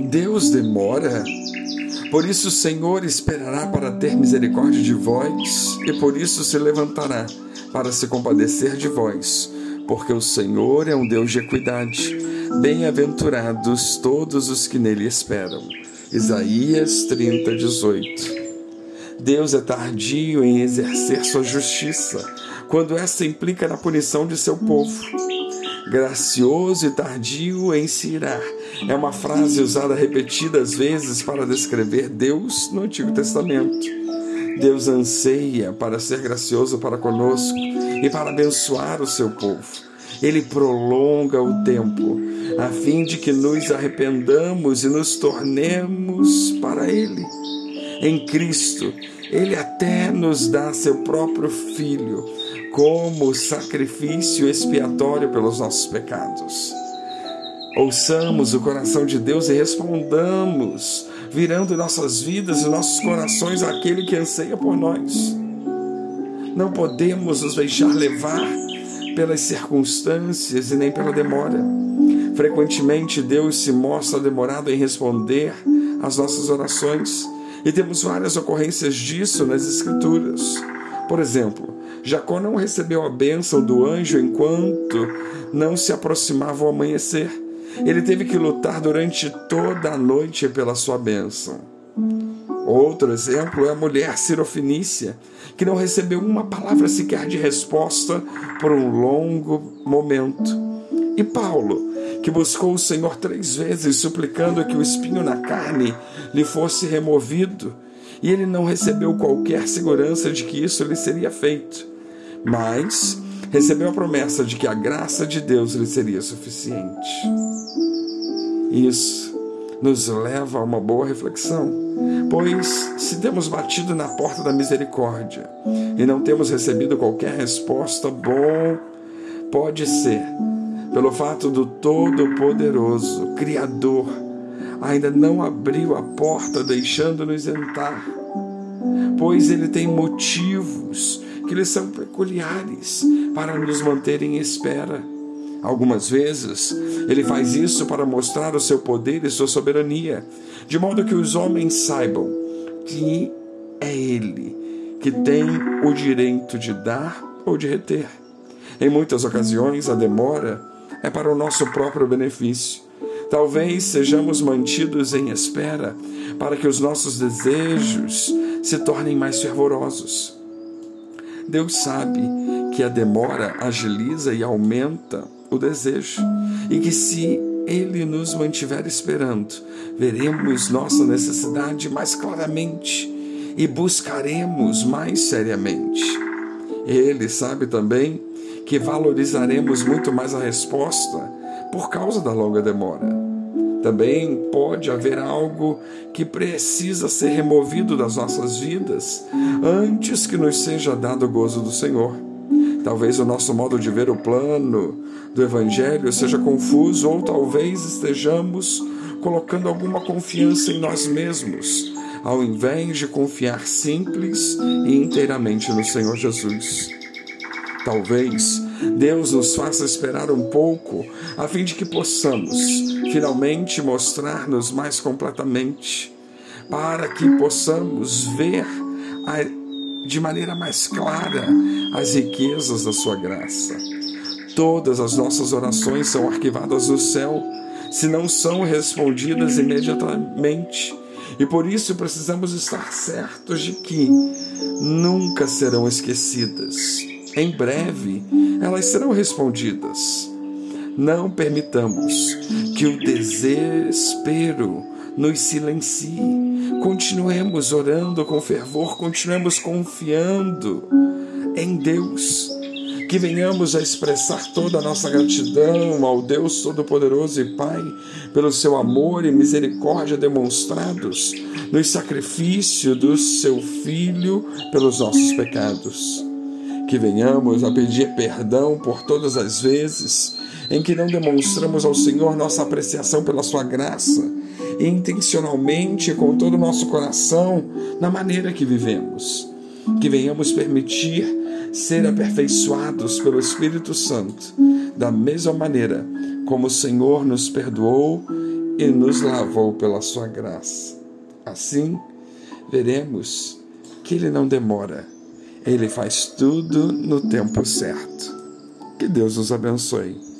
Deus demora. Por isso o Senhor esperará para ter misericórdia de vós, e por isso se levantará para se compadecer de vós, porque o Senhor é um Deus de equidade. Bem-aventurados todos os que nele esperam. Isaías 30, 18. Deus é tardio em exercer sua justiça, quando esta implica na punição de seu povo. Gracioso e tardio em se irar é uma frase usada repetidas vezes para descrever Deus no Antigo Testamento. Deus anseia para ser gracioso para conosco e para abençoar o seu povo. Ele prolonga o tempo a fim de que nos arrependamos e nos tornemos para Ele. Em Cristo, Ele até nos dá seu próprio Filho como sacrifício expiatório pelos nossos pecados. Ouçamos o coração de Deus e respondamos, virando nossas vidas e nossos corações àquele que anseia por nós. Não podemos nos deixar levar pelas circunstâncias e nem pela demora. Frequentemente Deus se mostra demorado em responder às nossas orações e temos várias ocorrências disso nas Escrituras. Por exemplo, Jacó não recebeu a bênção do anjo enquanto não se aproximava o amanhecer. Ele teve que lutar durante toda a noite pela sua bênção. Outro exemplo é a mulher sirofinícia, que não recebeu uma palavra sequer de resposta por um longo momento. E Paulo, que buscou o Senhor três vezes, suplicando que o espinho na carne lhe fosse removido, e ele não recebeu qualquer segurança de que isso lhe seria feito. Mas recebeu a promessa de que a graça de Deus lhe seria suficiente. Isso nos leva a uma boa reflexão, pois se temos batido na porta da misericórdia e não temos recebido qualquer resposta, bom, pode ser pelo fato do Todo-Poderoso, Criador, ainda não abriu a porta deixando-nos entrar, pois ele tem motivos que lhe são peculiares para nos manter em espera. Algumas vezes, ele faz isso para mostrar o seu poder e sua soberania, de modo que os homens saibam que é ele que tem o direito de dar ou de reter. Em muitas ocasiões, a demora é para o nosso próprio benefício. Talvez sejamos mantidos em espera para que os nossos desejos se tornem mais fervorosos. Deus sabe que a demora agiliza e aumenta o desejo, e que se Ele nos mantiver esperando, veremos nossa necessidade mais claramente e buscaremos mais seriamente. Ele sabe também que valorizaremos muito mais a resposta por causa da longa demora. Também pode haver algo que precisa ser removido das nossas vidas antes que nos seja dado o gozo do Senhor. Talvez o nosso modo de ver o plano do Evangelho seja confuso, ou talvez estejamos colocando alguma confiança em nós mesmos, ao invés de confiar simples e inteiramente no Senhor Jesus. Talvez Deus nos faça esperar um pouco, a fim de que possamos finalmente mostrar-nos mais completamente, para que possamos ver de maneira mais clara as riquezas da Sua graça. Todas as nossas orações são arquivadas no céu, se não são respondidas imediatamente. E por isso precisamos estar certos de que nunca serão esquecidas. Em breve, elas serão respondidas. Não permitamos que o desespero nos silencie. Continuemos orando com fervor, continuemos confiando em Deus. Que venhamos a expressar toda a nossa gratidão ao Deus Todo-Poderoso e Pai pelo seu amor e misericórdia demonstrados no sacrifício do seu Filho pelos nossos pecados. Que venhamos a pedir perdão por todas as vezes em que não demonstramos ao Senhor nossa apreciação pela sua graça e intencionalmente com todo o nosso coração na maneira que vivemos. Que venhamos permitir ser aperfeiçoados pelo Espírito Santo, da mesma maneira como o Senhor nos perdoou e nos lavou pela sua graça. Assim, veremos que ele não demora, ele faz tudo no tempo certo. Que Deus nos abençoe.